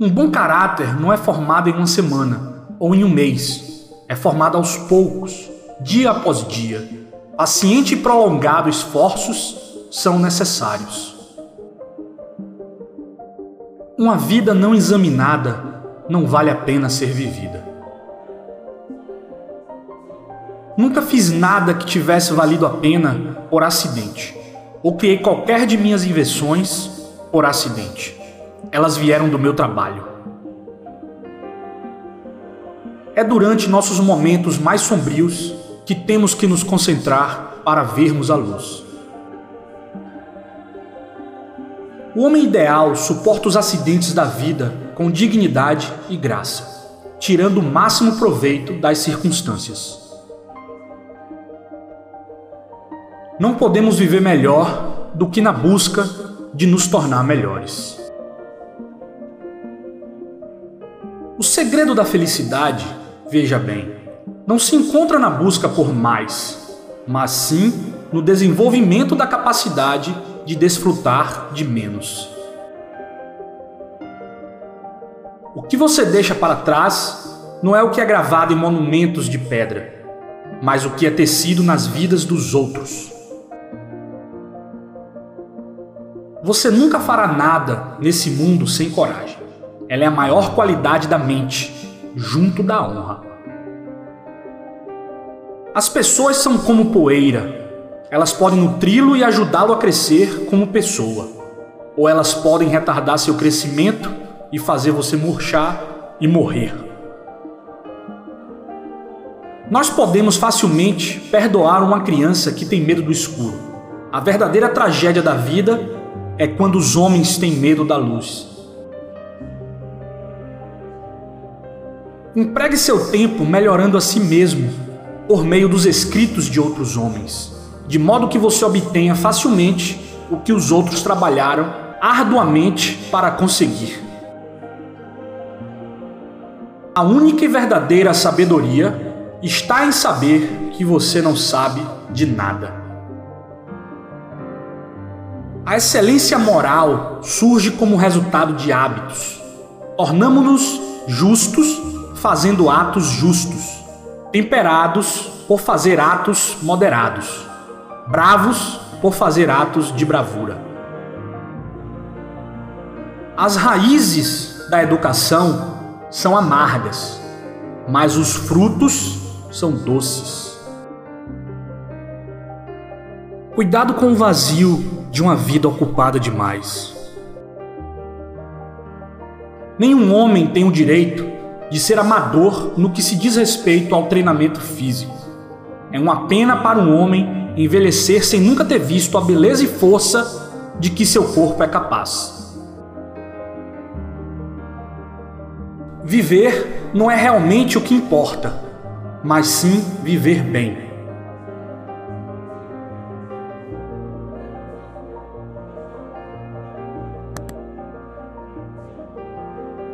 Um bom caráter não é formado em uma semana ou em um mês. É formado aos poucos, dia após dia. Paciente e prolongado esforços são necessários. Uma vida não examinada não vale a pena ser vivida. Nunca fiz nada que tivesse valido a pena por acidente, ou criei qualquer de minhas invenções por acidente. Elas vieram do meu trabalho. É durante nossos momentos mais sombrios que temos que nos concentrar para vermos a luz. O homem ideal suporta os acidentes da vida com dignidade e graça, tirando o máximo proveito das circunstâncias. Não podemos viver melhor do que na busca de nos tornar melhores. O segredo da felicidade, veja bem, não se encontra na busca por mais, mas sim no desenvolvimento da capacidade de desfrutar de menos. O que você deixa para trás não é o que é gravado em monumentos de pedra, mas o que é tecido nas vidas dos outros. Você nunca fará nada nesse mundo sem coragem. Ela é a maior qualidade da mente, junto da honra. As pessoas são como poeira. Elas podem nutri-lo e ajudá-lo a crescer como pessoa, ou elas podem retardar seu crescimento e fazer você murchar e morrer. Nós podemos facilmente perdoar uma criança que tem medo do escuro. A verdadeira tragédia da vida é quando os homens têm medo da luz. Empregue seu tempo melhorando a si mesmo por meio dos escritos de outros homens, de modo que você obtenha facilmente o que os outros trabalharam arduamente para conseguir. A única e verdadeira sabedoria está em saber que você não sabe de nada. A excelência moral surge como resultado de hábitos. Tornamo-nos justos fazendo atos justos, temperados por fazer atos moderados, bravos por fazer atos de bravura. As raízes da educação são amargas, mas os frutos são doces. Cuidado com o vazio de uma vida ocupada demais. Nenhum homem tem o direito de ser amador no que se diz respeito ao treinamento físico. É uma pena para um homem envelhecer sem nunca ter visto a beleza e força de que seu corpo é capaz. Viver não é realmente o que importa, mas sim viver bem.